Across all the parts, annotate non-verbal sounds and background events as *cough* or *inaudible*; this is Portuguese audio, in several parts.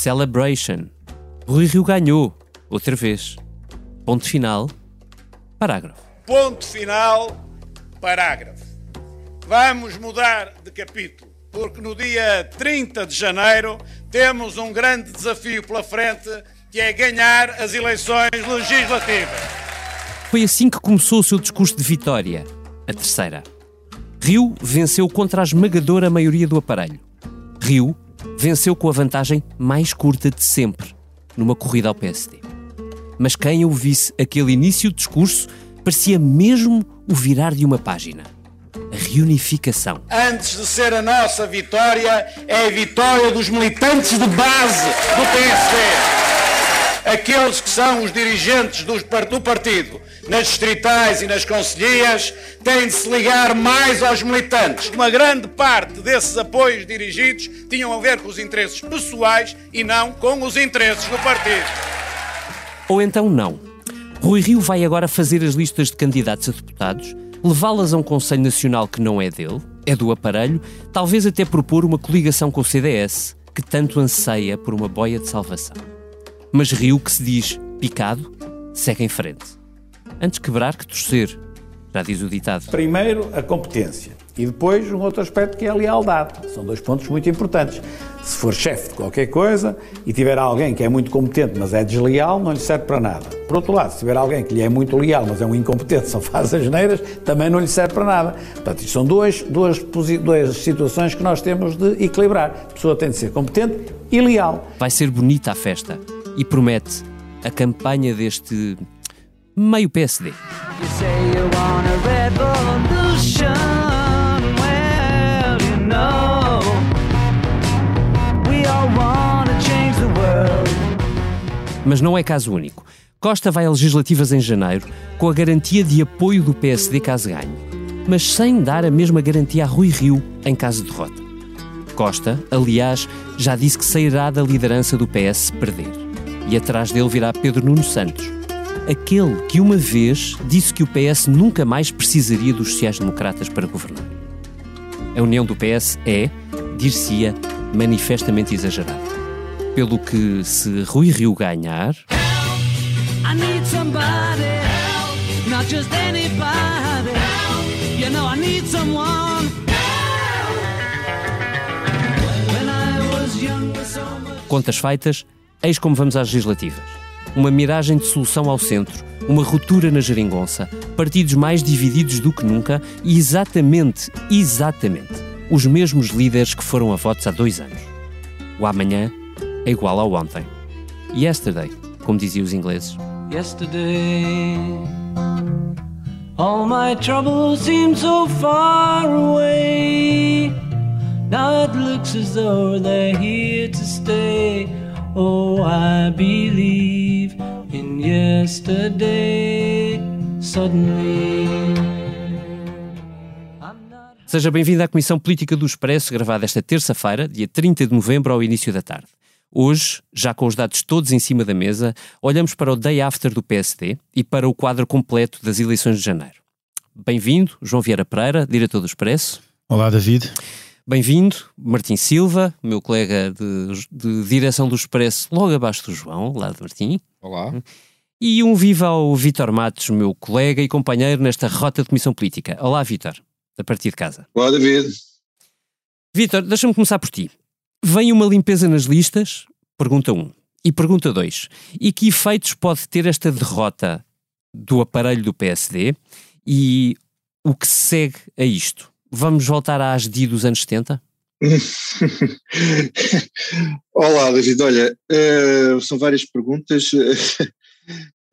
Celebration. Rui Rio ganhou, outra vez. Ponto final, parágrafo. Ponto final, parágrafo. Vamos mudar de capítulo, porque no dia 30 de janeiro temos um grande desafio pela frente, que é ganhar as eleições legislativas. Foi assim que começou o seu discurso de vitória, a terceira. Rio venceu contra a esmagadora maioria do aparelho. Rio venceu com a vantagem mais curta de sempre, numa corrida ao PSD. Mas quem ouvisse aquele início de discurso parecia mesmo o virar de uma página. A reunificação. Antes de ser a nossa vitória, é a vitória dos militantes de base do PSD aqueles que são os dirigentes do, partido nas distritais e nas conselhias têm de se ligar mais aos militantes. Uma grande parte desses apoios dirigidos tinham a ver com os interesses pessoais e não com os interesses do partido. Ou então não. Rui Rio vai agora fazer as listas de candidatos a deputados, levá-las a um Conselho Nacional que não é dele, é do aparelho, talvez até propor uma coligação com o CDS, que tanto anseia por uma boia de salvação mas Rio que se diz picado, segue em frente. Antes quebrar que torcer, já diz o ditado. Primeiro, a competência. E depois um outro aspecto que é a lealdade. São dois pontos muito importantes. Se for chefe de qualquer coisa e tiver alguém que é muito competente, mas é desleal, não lhe serve para nada. Por outro lado, se tiver alguém que lhe é muito leal, mas é um incompetente, *laughs* só faz as neiras, também não lhe serve para nada. Portanto, isto são duas, duas, duas situações que nós temos de equilibrar. A pessoa tem de ser competente e leal. Vai ser bonita a festa e promete a campanha deste meio PSD. Mas não é caso único. Costa vai a legislativas em janeiro com a garantia de apoio do PSD caso ganhe, mas sem dar a mesma garantia a Rui Rio em caso de derrota. Costa, aliás, já disse que sairá da liderança do PS se perder e atrás dele virá Pedro Nuno Santos, aquele que uma vez disse que o PS nunca mais precisaria dos sociais-democratas para governar. A união do PS é, dir-se-ia, manifestamente exagerada. Pelo que, se Rui Rio ganhar. Contas feitas, Eis como vamos às legislativas. Uma miragem de solução ao centro, uma ruptura na geringonça, partidos mais divididos do que nunca e exatamente, exatamente, os mesmos líderes que foram a votos há dois anos. O amanhã é igual ao ontem. Yesterday, como diziam os ingleses. Yesterday, all my troubles seem so far away. Now it looks as though they're here to stay. Oh, I believe yesterday. Suddenly. Seja bem-vindo à Comissão Política do Expresso, gravada esta terça-feira, dia 30 de novembro, ao início da tarde. Hoje, já com os dados todos em cima da mesa, olhamos para o day after do PSD e para o quadro completo das eleições de janeiro. Bem-vindo, João Vieira Pereira, diretor do Expresso. Olá, David. Bem-vindo, Martim Silva, meu colega de, de, direção do Expresso, logo abaixo do João, lá de Martim. Olá. E um viva ao Vítor Matos, meu colega e companheiro nesta rota de comissão política. Olá, Vítor, a partir de casa. Olá, David. Vítor, deixa-me começar por ti. Vem uma limpeza nas listas? Pergunta 1. Um. E pergunta 2. E que efeitos pode ter esta derrota do aparelho do PSD e o que segue a isto? Vamos voltar às DI dos anos 70? *laughs* Olá, David. Olha, uh, são várias perguntas, *laughs*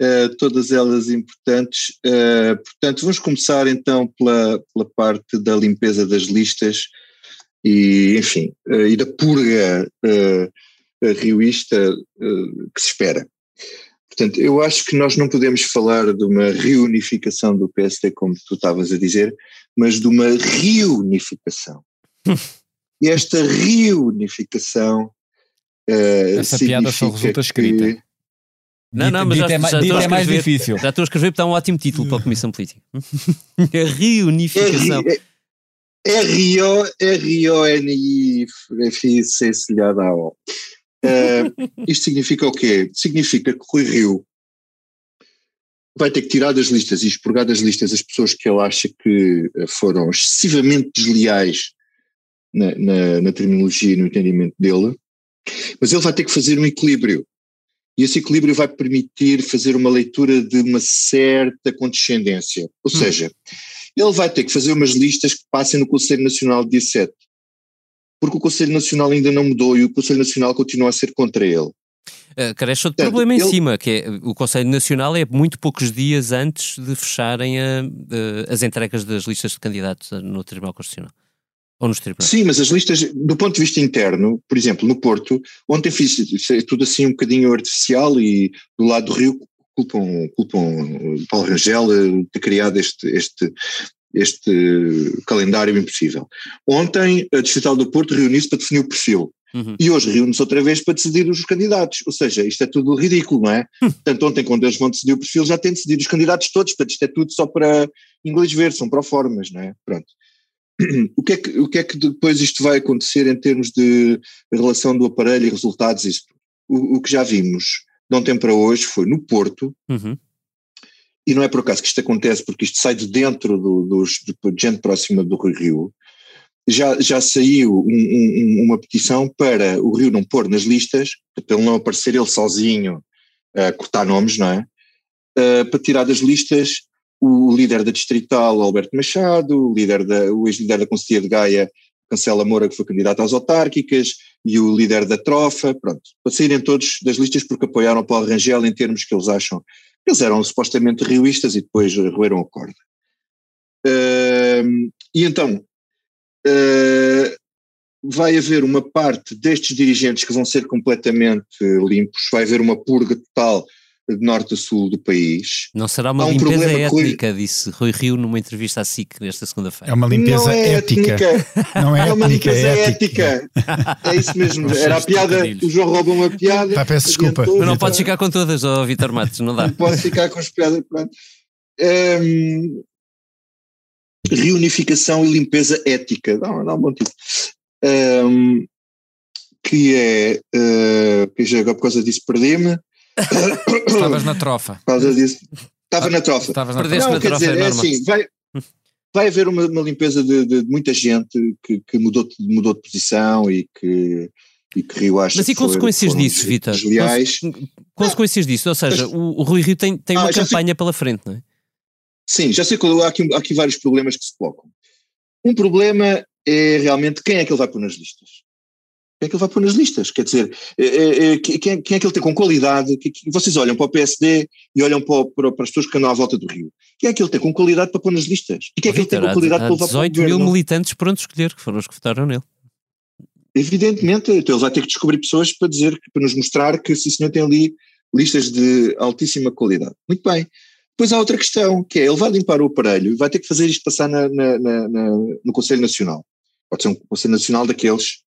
uh, todas elas importantes. Uh, portanto, vamos começar então pela, pela parte da limpeza das listas e, enfim, e da purga rioísta que se espera. Portanto, eu acho que nós não podemos falar de uma reunificação do PSD, como tu estavas a dizer, mas de uma reunificação. *laughs* e esta reunificação. Uh, Essa piada só resulta escrita. Não, não, mas já, é, já, já é mais difícil. Já estou a escrever porque está um ótimo título para a Comissão Política. a reunificação. É, é, é é. Uh, isto significa o quê? Significa que Rui Rio vai ter que tirar das listas e expurgar das listas as pessoas que ele acha que eh, foram excessivamente desleais na, na, na terminologia e no entendimento dele, mas ele vai ter que fazer um equilíbrio. E esse equilíbrio vai permitir fazer uma leitura de uma certa condescendência. Ou hum. seja, ele vai ter que fazer umas listas que passem no Conselho Nacional dia 7. Porque o Conselho Nacional ainda não mudou e o Conselho Nacional continua a ser contra ele. Uh, cresce outro problema em ele... cima, que é o Conselho Nacional é muito poucos dias antes de fecharem a, a, as entregas das listas de candidatos no Tribunal Constitucional. Ou nos tribunais? Sim, mas as listas, do ponto de vista interno, por exemplo, no Porto, ontem fiz tudo assim um bocadinho artificial e do lado do Rio culpam, culpam Paulo Rangel de ter criado este, este, este calendário impossível. Ontem a Distrital do Porto reuniu-se para definir o perfil. Uhum. E hoje reúne-se outra vez para decidir os candidatos. Ou seja, isto é tudo ridículo, não é? Uhum. Portanto, ontem, quando eles vão decidir o perfil, já têm decidido os candidatos todos. Portanto, isto é tudo só para inglês ver, são proformas, não é? Pronto. O que, é que, o que é que depois isto vai acontecer em termos de relação do aparelho e resultados? Isso? O, o que já vimos de ontem para hoje foi no Porto, uhum. e não é por acaso que isto acontece, porque isto sai de dentro do, dos, de gente próxima do Rio, já, já saiu um, um, uma petição para o Rio não pôr nas listas, para ele não aparecer ele sozinho a cortar nomes, não é? Uh, para tirar das listas o líder da Distrital, Alberto Machado, o, líder da, o ex-líder da Conselhia de Gaia, Cancela Moura, que foi candidato às autárquicas, e o líder da Trofa, pronto, para saírem todos das listas porque apoiaram Paulo Rangel em termos que eles acham, eles eram supostamente rioístas e depois roeram a corda. Uh, e então, uh, vai haver uma parte destes dirigentes que vão ser completamente limpos, vai haver uma purga total de norte a sul do país. Não será uma um limpeza étnica, Rui... disse Rui Rio numa entrevista à SIC nesta segunda-feira. É uma limpeza é ética. Não é, é uma limpeza é ética. É isso mesmo. Era a piada, o João rouba uma piada. Tá, peço desculpa. Mas não podes ficar com todas, oh, Vitor Matos, não dá. Não posso ficar com as piadas, pronto. Um, reunificação e limpeza ética, dá, dá um bom título. Um, que é, uh, que já agora por causa disso perdi-me, Estavas na *coughs* trofa. Por causa disso. Estava na trofa. Estavas na trofa. Não, quer dizer, é, é assim, vai, *laughs* vai haver uma, uma limpeza de, de, muita gente que, que mudou, de, mudou de posição e que, e que Rio acha Mas e consequências foram, disso, Vitor? Consequências disso, ou seja, o, o Rui Rio tem, tem ah, uma campanha sei, pela frente, não é? Sim, já sei que há aqui, há aqui vários problemas que se colocam. Um problema é realmente quem é que ele vai pôr nas listas é que ele vai pôr nas listas? Quer dizer, é, é, é, quem, é, quem, é que ele tem com qualidade? Vocês olham para o PSD e olham para, para, para, as pessoas que andam à volta do Rio. Quem é que ele tem com qualidade para pôr nas listas? E quem é que ele tem com qualidade há, para levar para o 18 mil militantes pronto escolher, que foram os que votaram nele. Evidentemente, então ele vai ter que descobrir pessoas para dizer, para nos mostrar que esse senhor tem ali listas de altíssima qualidade. Muito bem. Depois há outra questão, que é, ele vai limpar o aparelho e vai ter que fazer isto passar na, na, na, no Conselho Nacional. Pode ser um Conselho Nacional daqueles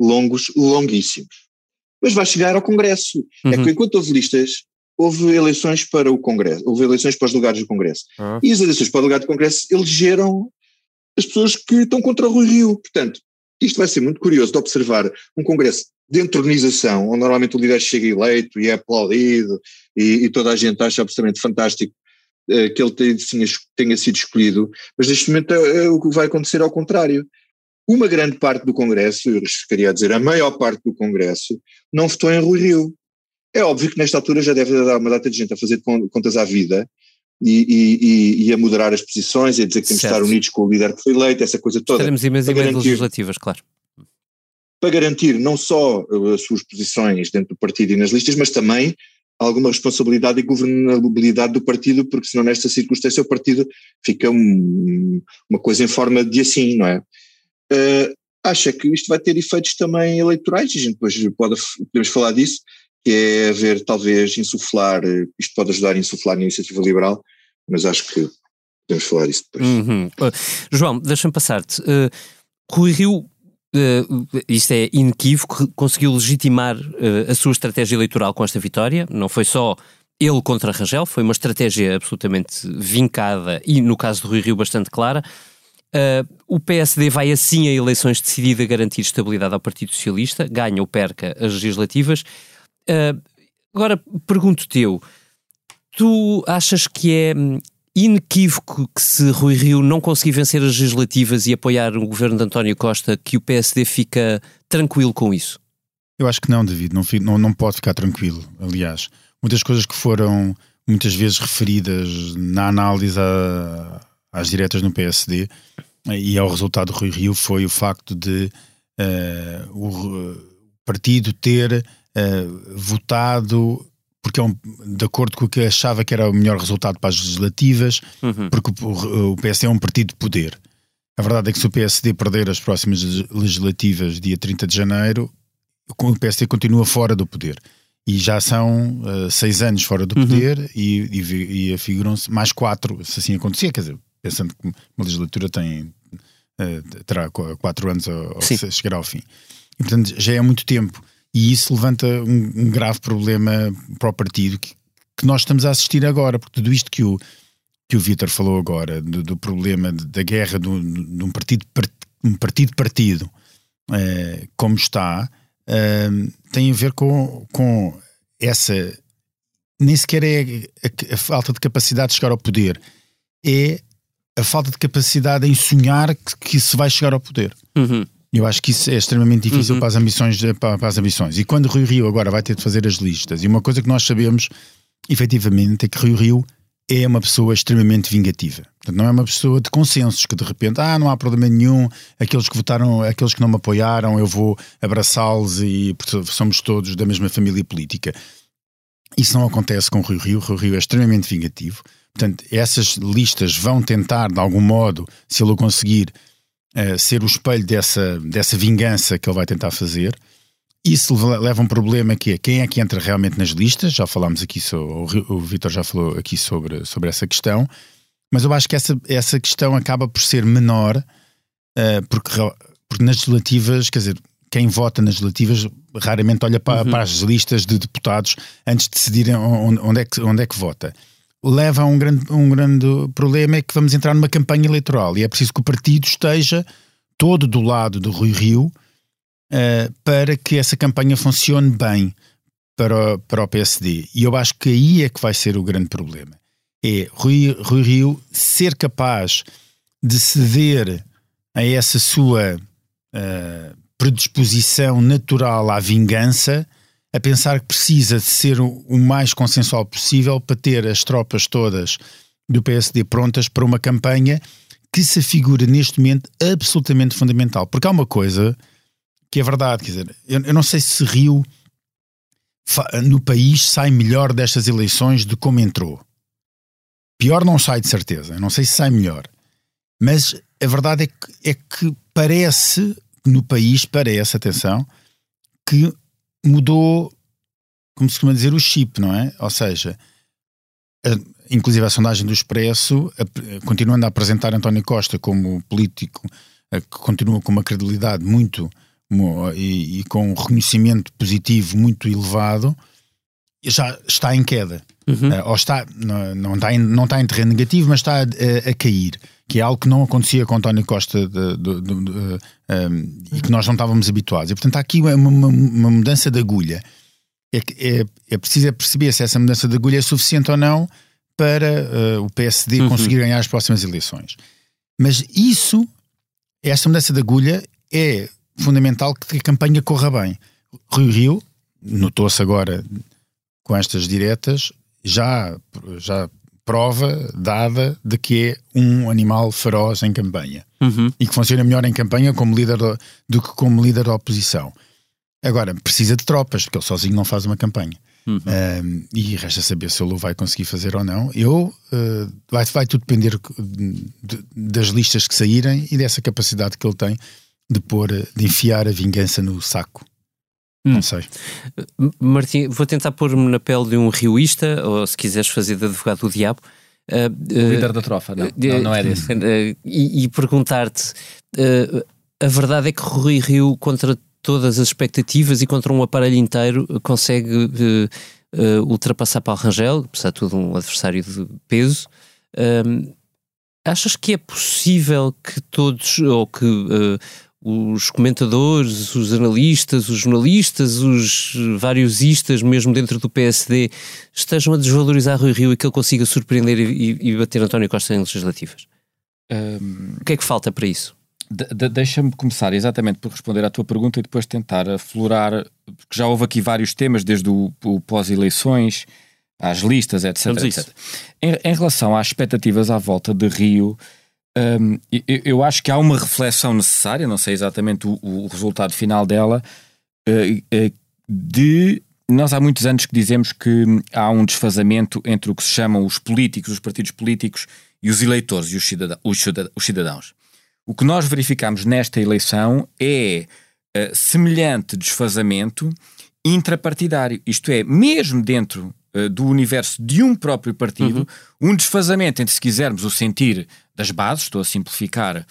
longos, longuíssimos. Mas vai chegar ao Congresso. É uhum. É que enquanto houve listas, houve eleições para o Congresso, houve eleições para os lugares do Congresso. Uhum. E as eleições para o lugar do Congresso elegeram as pessoas que estão contra o Rui Rio. Portanto, isto vai ser muito curioso de observar um Congresso de entronização, onde normalmente o líder chega eleito e é aplaudido e, e toda a gente acha absolutamente fantástico uh, que ele tenha, tenha, sido escolhido, mas neste momento uh, o que vai acontecer é ao contrário uma grande parte do Congresso, eu queria dizer a maior parte do Congresso, não votou em Rui Rio. É óbvio que nesta altura já deve dar uma data de gente a fazer contas à vida e, e, e a moderar as posições e a dizer que temos de estar unidos com o líder que foi eleito, essa coisa toda. Teremos imensas legislativas, claro. Para garantir não só uh, as suas posições dentro do partido e nas listas, mas também alguma responsabilidade e governabilidade do partido, porque senão nesta circunstância o partido fica um, uma coisa em forma de assim, não é? Uh, acha que isto vai ter efeitos também eleitorais, e a gente depois pode, podemos falar disso, que é haver talvez insuflar, isto pode ajudar a insuflar a iniciativa liberal, mas acho que podemos falar disso depois. Uhum. Uh, João, deixa-me passar-te. Uh, Rui Rio, uh, isto é inequívoco, conseguiu legitimar uh, a sua estratégia eleitoral com esta vitória, não foi só ele contra Rangel, foi uma estratégia absolutamente vincada e, no caso do Rui Rio, bastante clara. Uh, o PSD vai assim a eleições decidida a garantir estabilidade ao Partido Socialista, ganha ou perca as legislativas. Uh, agora, pergunto-te eu, tu achas que é hum, inequívoco que se Rui Rio não conseguir vencer as legislativas e apoiar o governo de António Costa, que o PSD fica tranquilo com isso? Eu acho que não, David, não, não, não pode ficar tranquilo. Aliás, muitas coisas que foram muitas vezes referidas na análise a, às diretas no PSD e ao resultado do Rui Rio foi o facto de uh, o partido ter uh, votado porque é um, de acordo com o que achava que era o melhor resultado para as legislativas, uhum. porque o, o PSD é um partido de poder. A verdade é que se o PSD perder as próximas legislativas dia 30 de janeiro, o PSD continua fora do poder. E já são uh, seis anos fora do uhum. poder uhum. e, e, e afiguram-se mais quatro, se assim acontecer. Quer dizer, pensando que uma legislatura tem, uh, terá quatro anos ao chegar ao fim. E, portanto, já é muito tempo. E isso levanta um, um grave problema para o partido que, que, nós estamos a assistir agora, porque tudo isto que o, que o Vítor falou agora, do, do problema de, da guerra de um partido um partido partido uh, como está, uh, tem a ver com, com essa nem sequer é a, a, falta de capacidade de chegar ao poder, é a falta de capacidade em sonhar que, que se vai chegar ao poder. Uhum. Eu acho que isso é extremamente difícil uhum. para, as ambições, para, para, as ambições. E quando Rio Rio agora vai ter de fazer as listas, e uma coisa que nós sabemos efetivamente é que Rio Rio é uma pessoa extremamente vingativa. Portanto, não é uma pessoa de consensos que de repente, ah, não há problema nenhum, aqueles que votaram, aqueles que não me apoiaram, eu vou abraçá-los e somos todos da mesma família política. Isso não acontece com o Rio Rio. O Rio Rio é extremamente vingativo. Portanto, essas listas vão tentar, de algum modo, se ele o conseguir, uh, ser o espelho dessa, dessa vingança que ele vai tentar fazer. Isso leva a um problema que é quem é que entra realmente nas listas. Já falámos aqui, sobre, o Vitor já falou aqui sobre, sobre essa questão, mas eu acho que essa, essa questão acaba por ser menor, uh, porque, porque nas legislativas, quer dizer, quem vota nas legislativas raramente olha para, uhum. para as listas de deputados antes de decidirem onde, onde, é, que, onde é que vota leva a um grande, um grande problema é que vamos entrar numa campanha eleitoral e é preciso que o partido esteja todo do lado do Rui Rio uh, para que essa campanha funcione bem para, o, para o PSD. E eu acho que aí é que vai ser o grande problema. É Rui, Rui Rio ser capaz de ceder a essa sua uh, predisposição natural à vingança a pensar que precisa de ser o mais consensual possível para ter as tropas todas do PSD prontas para uma campanha que se figura neste momento absolutamente fundamental. Porque há uma coisa que é verdade, quer dizer, eu, eu não sei se Rio no país sai melhor destas eleições de como entrou. Pior não sai de certeza, não sei se sai melhor. Mas a verdade é que, é que parece, no país, parece, atenção, que mudou, como se costuma dizer, o chip, não é? Ou seja, a, inclusive a sondagem do Expresso, a, continuando a apresentar António Costa como político a, que continua com uma credibilidade muito e, e, com um reconhecimento positivo muito elevado, já está em queda. Uhum. Uh, ou está, não, não, está em, não está em terreno negativo, mas está a, a cair que é algo que não acontecia com António Costa de, de, de, um, e que nós não estávamos habituados. E portanto há aqui uma, uma, uma mudança de agulha. É, é, é preciso perceber se essa mudança de agulha é suficiente ou não para uh, o PSD uhum. conseguir ganhar as próximas eleições. Mas isso, essa mudança de agulha, é fundamental que a campanha corra bem. Rio Rio, notou-se agora com estas diretas, já, já prova dada de que é um animal feroz em campanha uhum. e que funciona melhor em campanha como líder do, do, que como líder da oposição. Agora, precisa de tropas, porque ele sozinho não faz uma campanha. Uhum. Um, e resta saber se ele o vai conseguir fazer ou não. Eu uh, vai, vai tudo depender de, das listas que saírem e dessa capacidade que ele tem de pôr, de enfiar a vingança no saco. Hum. Não sei. Martim, vou tentar pôr-me na pele de um rioísta, ou se quiseres fazer de advogado do diabo. Uh, o líder da trofa, não, uh, não, não, é desse. Uh, e, e perguntar-te: a verdade é que Rui Rio, contra todas as expectativas e contra um aparelho inteiro, consegue ultrapassar Paulo Rangel, apesar de tudo um adversário de peso. achas que é possível que todos, ou que uh, os comentadores, os analistas, os jornalistas, os vários istas, mesmo dentro do PSD, estejam a desvalorizar Rui Rio e que ele consiga surpreender e, e bater António Costa em legislativas? Um, o que é que falta para isso? De, de, Deixa-me começar exatamente por responder à tua pergunta e depois tentar aflorar, porque já houve aqui vários temas, desde o, o pós-eleições, às listas, etc. etc. Em, em, relação às expectativas à volta de Rio, um, eu, eu, acho que há uma reflexão necessária, não sei exatamente o, o resultado final dela, uh, uh, de. Nós há muitos anos que dizemos que há um desfazamento entre o que se chamam os políticos, os partidos políticos e os eleitores e os, cidadãos. Os cidadãos. O que nós verificamos nesta eleição é uh, semelhante desfazamento intrapartidário. Isto é, mesmo dentro uh, do universo de um próprio partido, uhum. um desfazamento entre, se quisermos, o sentir das bases, estou a simplificar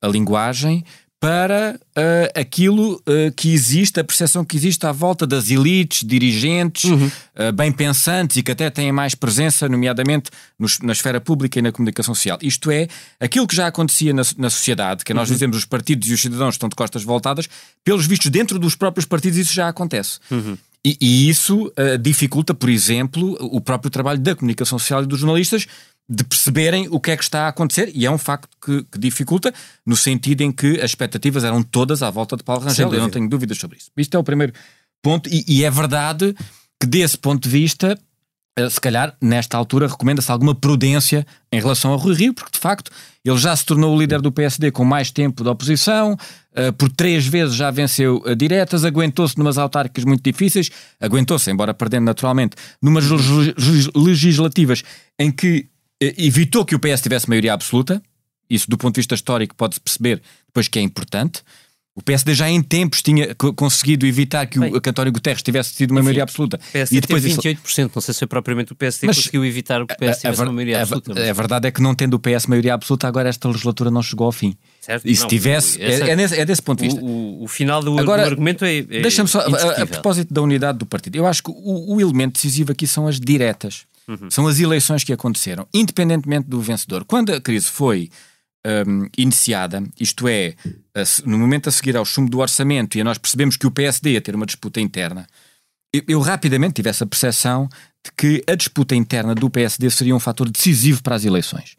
a linguagem, para uh, aquilo uh, que existe, a percepção que existe à volta das elites, dirigentes, uhum. uh, bem pensantes e que até têm mais presença, nomeadamente nos, na esfera pública e na comunicação social. Isto é, aquilo que já acontecia na, na sociedade, que nós uhum. dizemos os partidos e os cidadãos estão de costas voltadas, pelos vistos dentro dos próprios partidos isso já acontece. Uhum. E, e, isso dificulta, por exemplo, o próprio trabalho da comunicação social e dos jornalistas, de perceberem o que é que está a acontecer, e é um facto que, que dificulta, no sentido em que as expectativas eram todas à volta de Paulo Rangel, eu não tenho dúvidas sobre isso. Isto é o primeiro ponto, e, e é verdade que, desse ponto de vista, se calhar, nesta altura, recomenda-se alguma prudência em relação ao Rui Rio, porque de facto ele já se tornou o líder do PSD com mais tempo de oposição, uh, por três vezes já venceu uh, diretas, aguentou-se numas autárquicas muito difíceis, aguentou-se, embora perdendo naturalmente, numas legislativas em que evitou que o PS tivesse maioria absoluta. Isso, do ponto de vista histórico, pode-se perceber depois que é importante. O PSD já em tempos tinha conseguido evitar que Bem, o António Guterres tivesse tido uma enfim, maioria absoluta. O PSD e depois 28%, isso... não sei se foi propriamente o PSD que conseguiu evitar que o PS tivesse a, uma maioria absoluta. A, a, verdade é que não tendo o PS maioria absoluta, agora esta legislatura não chegou ao fim. Certo? E se não, tivesse, essa, é, é, nesse, é, desse ponto de vista. O, o, o final do, agora, do, argumento é. é Deixa-me só, a, a, propósito da unidade do partido, eu acho que o, o elemento decisivo aqui são as diretas. Uhum. São as eleições que aconteceram, independentemente do vencedor. Quando a crise foi um, iniciada, isto é, no momento a seguir ao chumbo do orçamento, e nós percebemos que o PSD ia ter uma disputa interna, eu, eu rapidamente tive essa percepção de que a disputa interna do PSD seria um fator decisivo para as eleições.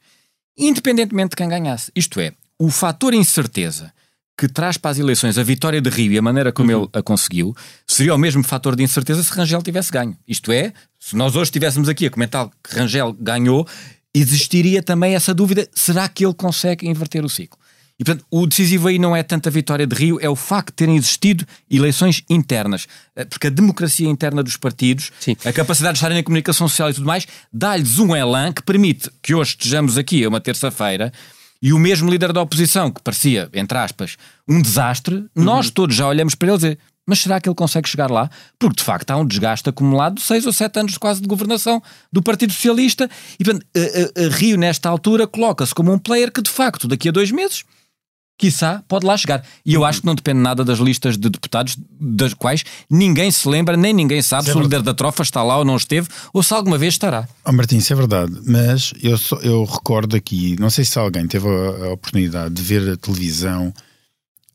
Independentemente de quem ganhasse. Isto é, o fator incerteza que traz para as eleições a vitória de Rio e a maneira como uhum. ele a conseguiu, seria o mesmo fator de incerteza se Rangel tivesse ganho. Isto é, se nós hoje estivéssemos aqui a comentar que Rangel ganhou, existiria também essa dúvida: será que ele consegue inverter o ciclo? E, portanto, o decisivo aí não é tanto a vitória de Rio, é o facto de terem existido eleições internas. Eh, porque a democracia interna dos partidos, Sim. a capacidade de estarem na comunicação social e tudo mais, dá-lhes um elan que permite que hoje estejamos aqui, a uma terça-feira, e o mesmo líder da oposição, que parecia, entre aspas, um desastre, uhum. nós todos já olhamos para ele e dizer, mas será que ele consegue chegar lá? Porque de facto há um desgaste acumulado de seis ou sete anos quase de governação do Partido Socialista e portanto, a, a, a Rio nesta altura coloca-se como um player que de facto daqui a dois meses quiçá, pode lá chegar. E eu uhum. acho que não depende nada das listas de deputados, das quais ninguém se lembra, nem ninguém sabe se, é o líder da trofa está lá ou não esteve, ou se alguma vez estará. Oh, Martim, isso é verdade, mas eu, só, eu recordo aqui, não sei se alguém teve a, a oportunidade de ver a televisão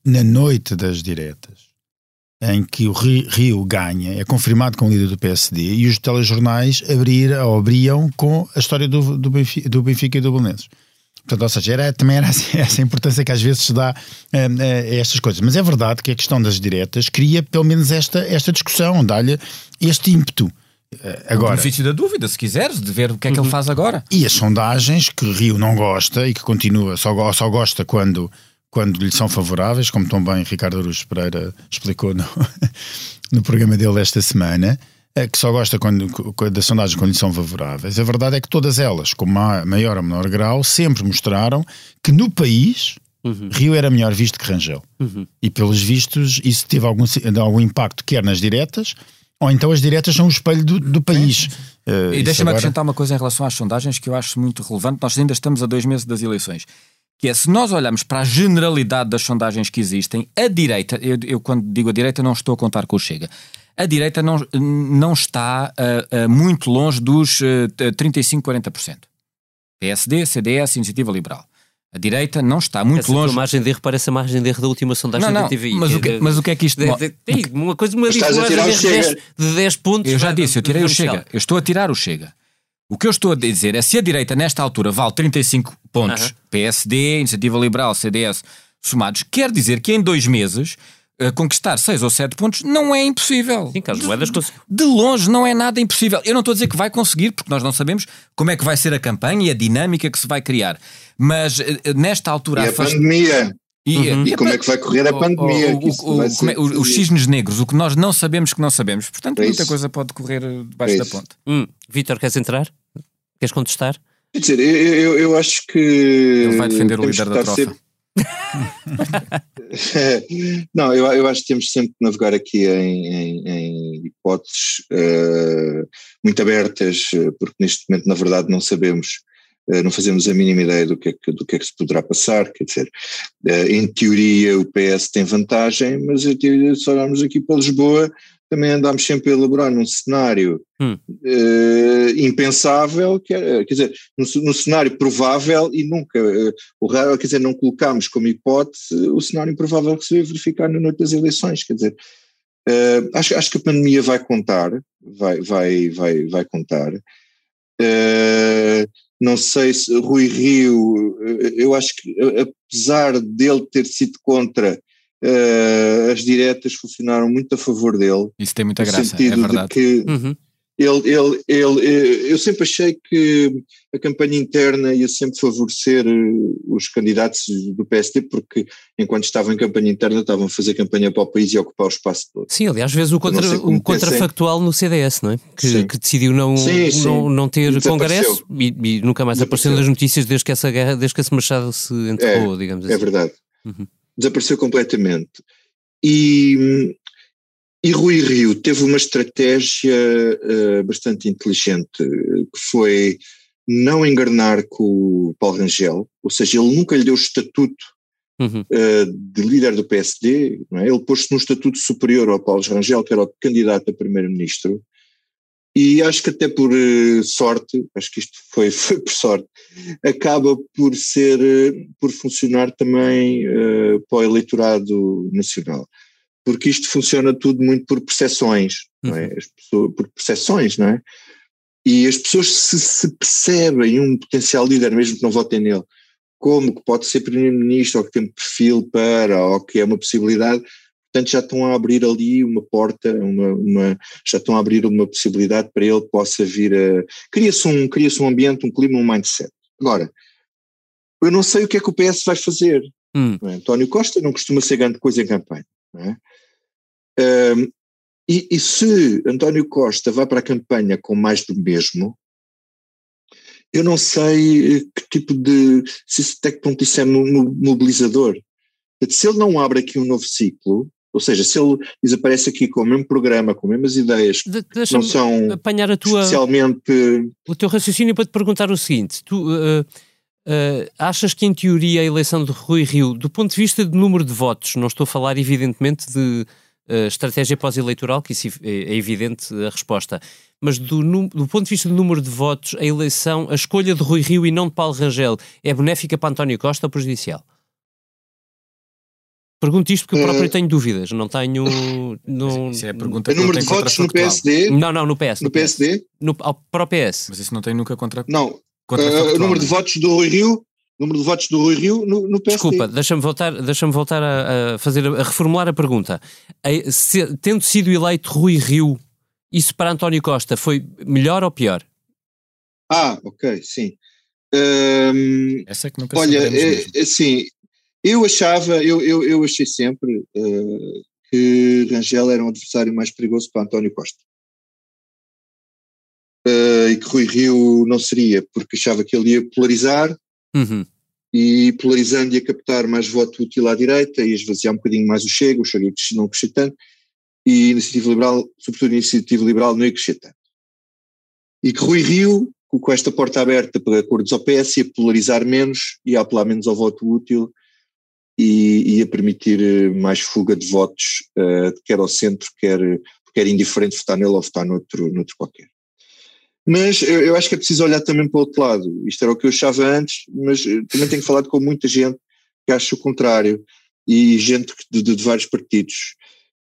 na noite das diretas em que o Rio ganha, é confirmado como líder do PSD, e os telejornais abrir, abriam com a história do, do, Benfica, do Benfica e do Belenenses. Portanto, ou seja, era, também era *laughs* essa importância que às vezes se dá a, a, a, estas coisas. Mas é verdade que a questão das diretas cria pelo menos esta, esta discussão, dá-lhe este ímpeto. Eh, agora, o benefício da dúvida, se quiseres, de ver o que é que uhum. ele faz agora. E as sondagens que Rio não gosta e que continua, só, só gosta quando, quando lhe são favoráveis, como tão bem Ricardo Aruz Pereira explicou no, *laughs* no programa dele esta semana, é que só gosta quando, das sondagens quando lhe são favoráveis. A verdade é que todas elas, com maior ou menor grau, sempre mostraram que no país uhum. Rio era melhor visto que Rangel. Uhum. E pelos vistos isso teve algum, algum impacto, quer nas diretas, ou então as diretas são o espelho do, do país. Uh, e deixa-me agora... acrescentar uma coisa em relação às sondagens que eu acho muito relevante. Nós ainda estamos a dois meses das eleições. Que é, se nós olharmos para a generalidade das sondagens que existem, a direita, eu, eu quando digo a direita não estou a contar com o Chega, a direita não, não está uh, uh, muito longe dos uh, 35, 40%. PSD, CDS, Iniciativa Liberal. A direita não está muito Essa longe. A margem de erro parece a margem de erro da última sondagem não, não, da TVI. Mas, o que, mas o que é que isto... De, de, de, uma coisa, uma margem de, 10, de 10 pontos... Eu já disse, eu tirei o Chega. Eu estou a tirar o Chega. O que eu estou a dizer é se a direita nesta altura vale 35 pontos, uh -huh. PSD, Iniciativa Liberal, CDS, somados, quer dizer que em dois meses uh, conquistar 6 ou 7 pontos não é impossível. Sim, Moedas. De longe não é nada impossível. Eu não estou a dizer que vai conseguir, porque nós não sabemos como é que vai ser a campanha e a dinâmica que se vai criar. Mas uh, nesta altura... E a, a pandemia... E, uhum. e, como é que vai correr a pandemia? O, o, o, é, os cisnes negros, o que nós não sabemos que não sabemos. Portanto, é muita coisa pode correr debaixo é da ponte. Hum. Vítor, queres entrar? Queres contestar? Quer dizer, eu, eu, eu acho que. Ele vai defender o líder da trofa. Sempre... *laughs* não, eu, eu acho que temos sempre que navegar aqui em, em, em hipóteses uh, muito abertas, porque neste momento, na verdade, não sabemos não fazemos a mínima ideia do que, é que, do que é que se poderá passar, quer dizer, em teoria o PS tem vantagem, mas se olharmos aqui para Lisboa, também andámos sempre a elaborar num cenário hum. uh, impensável, que era, quer dizer, no, no, cenário provável e nunca, uh, o raro, quer dizer, não colocámos como hipótese o cenário improvável que se veio verificar na noite das eleições, quer dizer, uh, acho, acho que a pandemia vai contar, vai, vai, vai, vai contar. Não sei se Rui Rio, eu acho que apesar dele ter sido contra uh, as diretas funcionaram muito a favor dele. Isso tem muita graça, é verdade. que uhum. Ele, ele, ele, eh, eu sempre achei que a campanha interna ia sempre favorecer eh, os candidatos do PSD, porque enquanto estavam em campanha interna estavam a fazer campanha para o país e ocupar o espaço todo. Sim, aliás, vezes o, contra, o contrafactual no CDS, não é? Que, que decidiu não, sim, sim. não, não ter congresso e, e, nunca mais apareceu nas notícias desde que essa guerra, desde que esse Machado se enterrou, é, digamos é assim. É verdade. Uhum desapareceu completamente. E, e Rui Rio teve uma estratégia uh, bastante inteligente, que foi não enganar com o Paulo Rangel, ou seja, ele nunca lhe deu o estatuto uhum. uh, de líder do PSD, é? ele pôs-se num estatuto superior ao Paulo Rangel, que era o candidato a primeiro-ministro, e acho que até por uh, sorte, acho que isto foi, *laughs* foi por sorte, acaba por ser, por funcionar também para o eleitorado nacional. Porque isto funciona tudo muito por percepções, uhum. não é? Uhum. As pessoas, por percepções, não é? E as pessoas se, se percebem um potencial líder, mesmo que não votem nele, como que pode ser primeiro-ministro, ou que tem perfil para, ou que é uma possibilidade, Portanto, já estão a abrir ali uma porta, uma, uma, já estão a abrir uma possibilidade para ele possa vir a. Cria-se um, cria um ambiente, um clima, um mindset. Agora, eu não sei o que é que o PS vai fazer. Hum. É? António Costa não costuma ser grande coisa em campanha. É? Um, e, e, se António Costa vai para a campanha com mais do mesmo, eu não sei que tipo de. se até que ponto isso é mobilizador. Se ele não abre aqui um novo ciclo, ou seja, se ele desaparece aqui com o mesmo programa, com as mesmas ideias, de, não são apanhar a tua, especialmente... O teu raciocínio para te perguntar o seguinte, tu uh, uh, achas que em teoria a eleição de Rui Rio, do ponto de vista de número de votos, não estou a falar evidentemente de uh, estratégia pós-eleitoral, que isso é, é evidente a resposta, mas do, do, ponto de vista do número de votos, a eleição, a escolha de Rui Rio e não de Paulo Rangel é benéfica para António Costa ou prejudicial? Pergunto isto porque eu próprio uh, tenho dúvidas, não tenho. No, isso é a pergunta que número de votos no PSD? Não, não, no PS. No, no PSD? No, ao, para o PS. Mas isso não tem nunca contra. Não. Contra uh, o número de votos do Rui Rio número de votos do Rui Rio no, no PSD. Desculpa, deixa-me voltar, deixa voltar a, a, fazer, a reformular a pergunta. A, se, tendo sido eleito Rui Rio, isso para António Costa foi melhor ou pior? Ah, ok, sim. Um, Essa é que nunca Olha, é, assim, eu achava, eu, eu, eu achei sempre uh, que Rangel era um adversário mais perigoso para António Costa. Uh, e que Rui Rio não seria, porque achava que ele ia polarizar uhum. e polarizando ia captar mais voto útil à direita e esvaziar um bocadinho mais o Chega, o Chega não crescer tanto, e a Iniciativa Liberal, sobretudo a Iniciativa Liberal, não ia crescer tanto. E que Rui Rio, com esta porta aberta para acordos ao PS, ia polarizar menos, ia apelar menos ao voto útil e ia permitir eh, mais fuga de votos, uh, quer ao centro, quer, quer indiferente votar nele ou votar noutro, noutro qualquer. Mas eu, eu, acho que é preciso olhar também para o outro lado. Isto era o que eu achava antes, mas também tenho falado com muita gente que acha o contrário e gente de, de, de vários partidos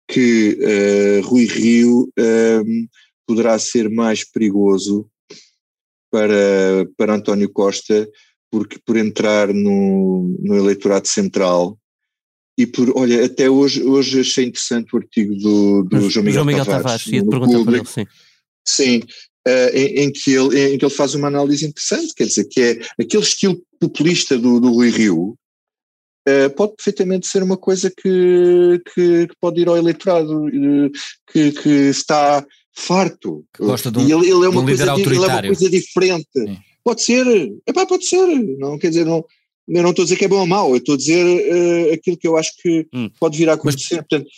que uh, Rui Rio uh, poderá ser mais perigoso para, para António Costa porque por entrar no, no eleitorado central e por, olha, até hoje, hoje achei interessante o artigo do, do João Miguel, João Miguel Tavares, Tavares ia-te perguntar público, para ele, sim. Sim, uh, em, em, que ele, em que ele faz uma análise interessante, quer dizer, que é aquele estilo populista do, do Rui Rio, Uh, pode perfeitamente ser uma coisa que, que, que pode ir ao eleitorado, uh, que, que, está farto. Que gosta de um, e ele, ele é uma um coisa, Ele é uma coisa diferente. Sim. Pode ser, epá, pode ser, não quer dizer, não, eu não estou a dizer que é bom ou mau, eu estou a dizer uh, aquilo que eu acho que hum. pode vir a acontecer. Mas, Portanto,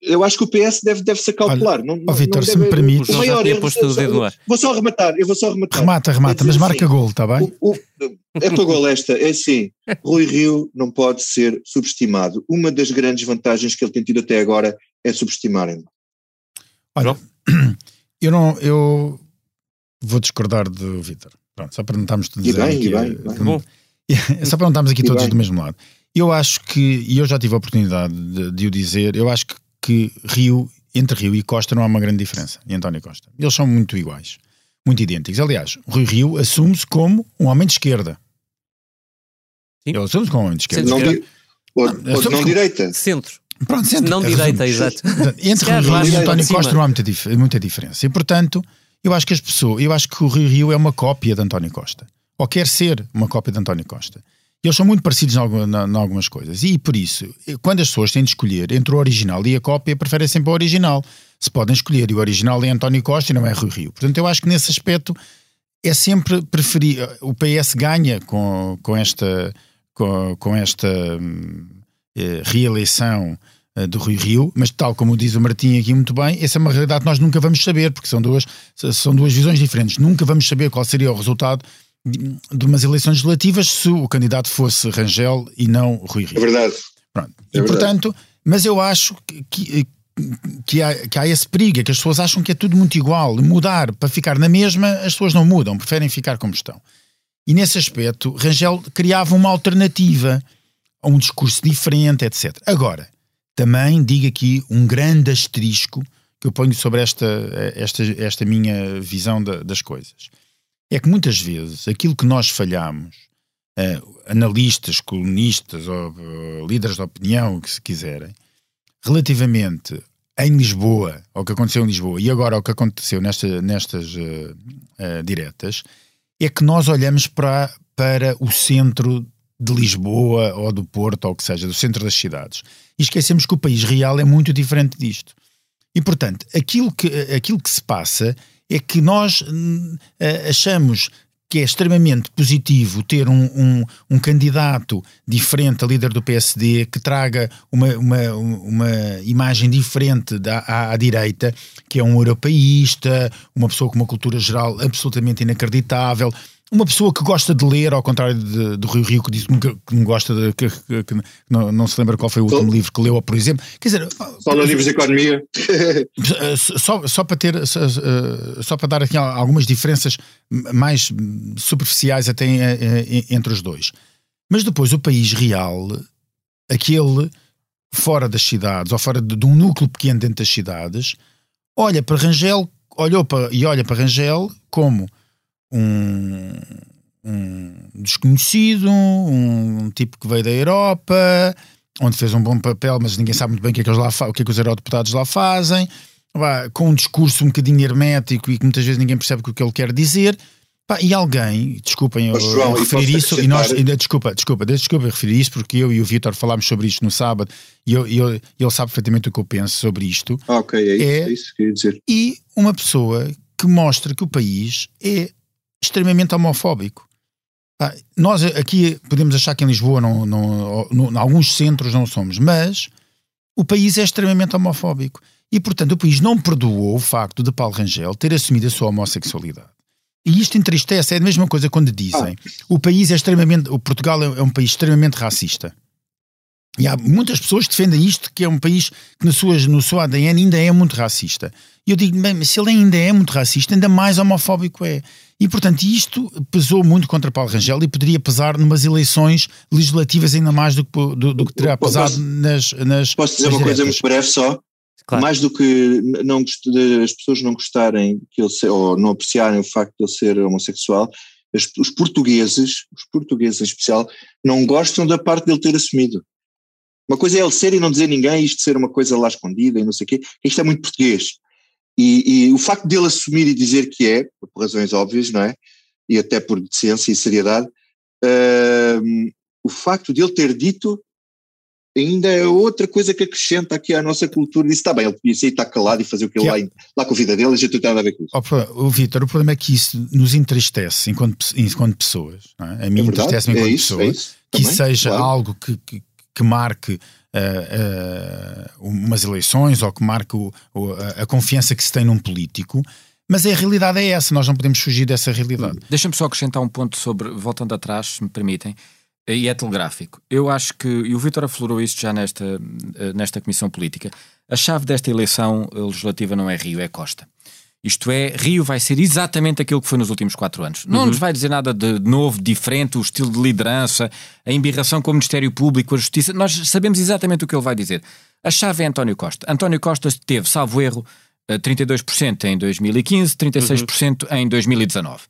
eu acho que o PS deve, deve se calcular. Olha, não, oh, Vitor, se me permite. O maior erro, vou só arrematar, eu vou só arrematar. Remata, remata, mas marca assim, gol, está bem? O, o, é para gol esta, é assim, *laughs* Rui Rio não pode ser subestimado. Uma das grandes vantagens que ele tem tido até agora é subestimarem-no. Olha, *clears throat* eu não, eu vou discordar do Vitor. Pronto, só para não estarmos todos e bem, aqui, e bem, bem. Bom. *laughs* Só para não estarmos aqui todos bem. do mesmo lado. Eu acho que, e eu já tive a oportunidade de, de o dizer, eu acho que, que, Rio, entre Rio e Costa não há uma grande diferença, e António Costa. Eles são muito iguais, muito idênticos. Aliás, Rui Rio assume-se como um homem de esquerda. Sim. Ele assume-se como um homem de esquerda. Não, di ou, não, ou não direita. Centro. Pronto, centro. Não direita, exato. Entre Rui Rio e António Costa não há muita, muita diferença. E, portanto, eu acho que as pessoas, eu acho que o Rio Rio é uma cópia de António Costa ou quer ser uma cópia de António Costa. Eles são muito parecidos em, algumas coisas. E por isso, quando as pessoas têm de escolher entre o original e a cópia, preferem sempre o original. Se podem escolher, e o original é António Costa e não é Rui Rio. Portanto, eu acho que nesse aspecto é sempre preferir. O PS ganha com, com esta, com, com esta eh, reeleição eh, do Rui Rio, mas tal como diz o Martim aqui muito bem, essa é uma realidade que nós nunca vamos saber, porque são duas, são duas visões diferentes. Nunca vamos saber qual seria o resultado de umas eleições legislativas se o candidato fosse Rangel e não Rui Rio. É verdade. Pronto. É e verdade. portanto, mas eu acho que, que, há, que há esse perigo, é que as pessoas acham que é tudo muito igual. Mudar para ficar na mesma, as pessoas não mudam, preferem ficar como estão. E nesse aspecto, Rangel criava uma alternativa a um discurso diferente, etc. Agora, também digo aqui um grande asterisco que eu ponho sobre esta, esta, esta minha visão da, das coisas é que muitas vezes aquilo que nós falhamos, uh, analistas, colunistas ou uh, líderes de opinião, que se quiserem, relativamente em Lisboa, ao que aconteceu em Lisboa e agora ao que aconteceu nesta, nestas uh, diretas, é que nós olhamos para, para o centro de Lisboa ou do Porto, ou o que seja, do centro das cidades. E esquecemos que o país real é muito diferente disto. E, portanto, aquilo que, aquilo que se passa é que nós uh, achamos que é extremamente positivo ter um, um, um, candidato diferente a líder do PSD que traga uma, uma, uma imagem diferente da, à, à, direita, que é um europeísta, uma pessoa com uma cultura geral absolutamente inacreditável uma pessoa que gosta de ler, ao contrário de, do Rio Rio, que disse que nunca que não gosta de. Que, que, que não, não, se lembra qual foi o último livro que leu, por exemplo. Quer dizer. Só nos livros de economia. *laughs* só, só para ter. Só, só para dar aqui algumas diferenças mais superficiais até entre os dois. Mas depois o país real, aquele fora das cidades, ou fora de, de um núcleo pequeno dentro das cidades, olha para Rangel, olhou para, e olha para Rangel como um, um desconhecido, um, tipo que veio da Europa, onde fez um bom papel, mas ninguém sabe muito bem o que é que, lá, o que, é que os eurodeputados lá fazem, com um discurso um bocadinho hermético e que muitas vezes ninguém percebe o que ele quer dizer. e alguém, desculpem eu, João, referir isso, e nós, desculpa, desculpa, desculpa referir isso, porque eu e o Vitor falámos sobre isto no sábado e eu, eu, ele sabe perfeitamente o que eu penso sobre isto. Ok, é isso, é, é isso que eu ia dizer. E uma pessoa que mostra que o país é extremamente homofóbico. Ah, nós aqui podemos achar que em Lisboa, não, não, não, em alguns centros não somos, mas o país é extremamente homofóbico. E, portanto, o país não perdoou o facto de Paulo Rangel ter assumido a sua homossexualidade. E isto entristece, é a mesma coisa quando dizem ah. o país é extremamente. O Portugal é, é um país extremamente racista. E há muitas pessoas que defendem isto, que é um país que no seu, no seu ADN ainda é muito racista. E eu digo, bem, se ele ainda é muito racista, ainda mais homofóbico é. E, portanto, isto pesou muito contra Paulo Rangel e poderia pesar numas eleições legislativas ainda mais do que, do, do que terá pesado posso, nas, nas. Posso dizer nas uma diretas. coisa muito breve só? Claro. Mais do que não, as pessoas não gostarem que ele se, ou não apreciarem o facto de ele ser homossexual, os portugueses, os portugueses em especial, não gostam da parte dele ter assumido. Uma coisa é ele ser e não dizer ninguém, isto ser uma coisa lá escondida e não sei o quê, isto é muito português. E, e, o facto dele assumir e dizer que é, por razões óbvias, não é? E até por decência e seriedade, uh, o facto de ele ter dito ainda é outra coisa que acrescenta aqui à nossa cultura. Disse, está bem, ele podia sair, estar calado e fazer o que ele lá, lá com a vida dele, a gente não tem nada a ver com isso. Oh, Vitor, o problema é que isso nos entristece enquanto, enquanto pessoas. É? A mim é entristece-me enquanto é isso, pessoa. É isso, que também, seja claro. algo que, que, que marque uh, uh, umas eleições ou que marque o, o, a confiança que se tem num político. Mas a realidade é essa, nós não podemos fugir dessa realidade. Deixa-me só acrescentar um ponto sobre, voltando atrás, se me permitem, e é telegráfico. Eu acho que, e o Vítor aflorou isto já nesta, eh, nesta Comissão Política, a chave desta eleição legislativa não é Rio, é Costa. Isto é, Rio vai ser exatamente aquilo que foi nos últimos quatro anos. Não uhum. nos vai dizer nada de novo, diferente, o estilo de liderança, a embirração com o Ministério Público, a Justiça. Nós sabemos exatamente o que ele vai dizer. A chave é António Costa. António Costa teve, salvo erro, 32% eh, em 2015, 36% uhum. em 2019.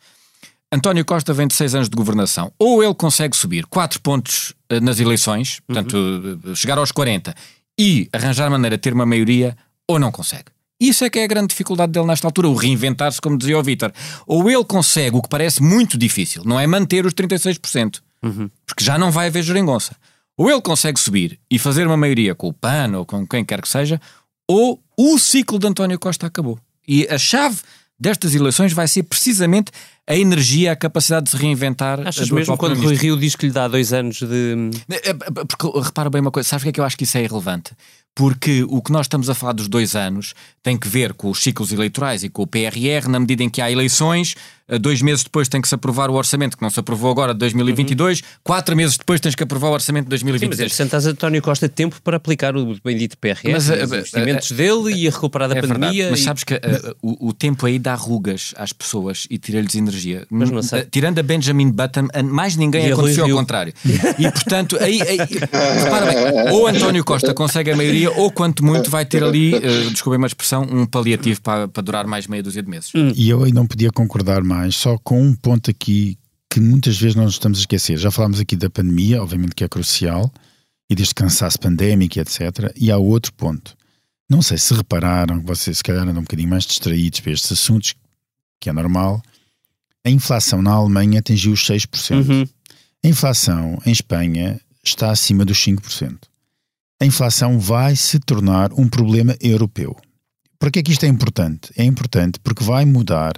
António Costa vem de seis anos de governação. Ou ele consegue subir quatro pontos eh, nas eleições, portanto, uhum. chegar aos 40 e arranjar maneira de ter uma maioria, ou não consegue. Isso é que é a grande dificuldade dele nesta altura, o reinventar-se, como dizia o Vítor. Ou ele consegue o que parece muito difícil, não é manter os 36%, uhum. porque já não vai haver geringonça. Ou ele consegue subir e fazer uma maioria com o PAN ou com quem quer que seja, ou o ciclo de António Costa acabou. E a chave destas eleições vai ser precisamente a energia, a capacidade de se reinventar. Achas mesmo quando Rui Rio diz que lhe dá dois anos de. É, é, porque repara bem uma coisa, sabes o que é que eu acho que isso é irrelevante? Porque o que nós estamos a falar dos dois anos tem que ver com os ciclos eleitorais e com o PRR, na medida em que há eleições, dois meses depois tem que se aprovar o orçamento, que não se aprovou agora de 2022, uhum. quatro meses depois tens que aprovar o orçamento de 2023. Sim, mas sentas António Costa tempo para aplicar o bendito PRR, mas, os uh, investimentos uh, dele e a recuperar da é pandemia. Verdade, mas e... sabes que o, o, tempo aí dá rugas às pessoas e tira-lhes energia. Mas não sei. tirando a Benjamin Button, mais ninguém e aconteceu ao contrário. e portanto, aí, aí *laughs* repara bem, ou António Costa consegue a maioria ou quanto muito vai ter ali, uh, desculpem uma expressão, um paliativo para, para durar mais meia dúzia de meses. Hum. E eu aí não podia concordar mais, só com um ponto aqui que muitas vezes nós estamos a esquecer. Já falámos aqui da pandemia, obviamente que é crucial, e deste cansaço pandémico, etc. E há outro ponto. Não sei se repararam, vocês se calhar andam um bocadinho mais distraídos para estes assuntos, que é normal. A inflação na Alemanha atingiu os 6%. Uhum. A inflação em Espanha está acima dos 5% a inflação vai se tornar um problema europeu. Por que é que isto é importante? É importante porque vai mudar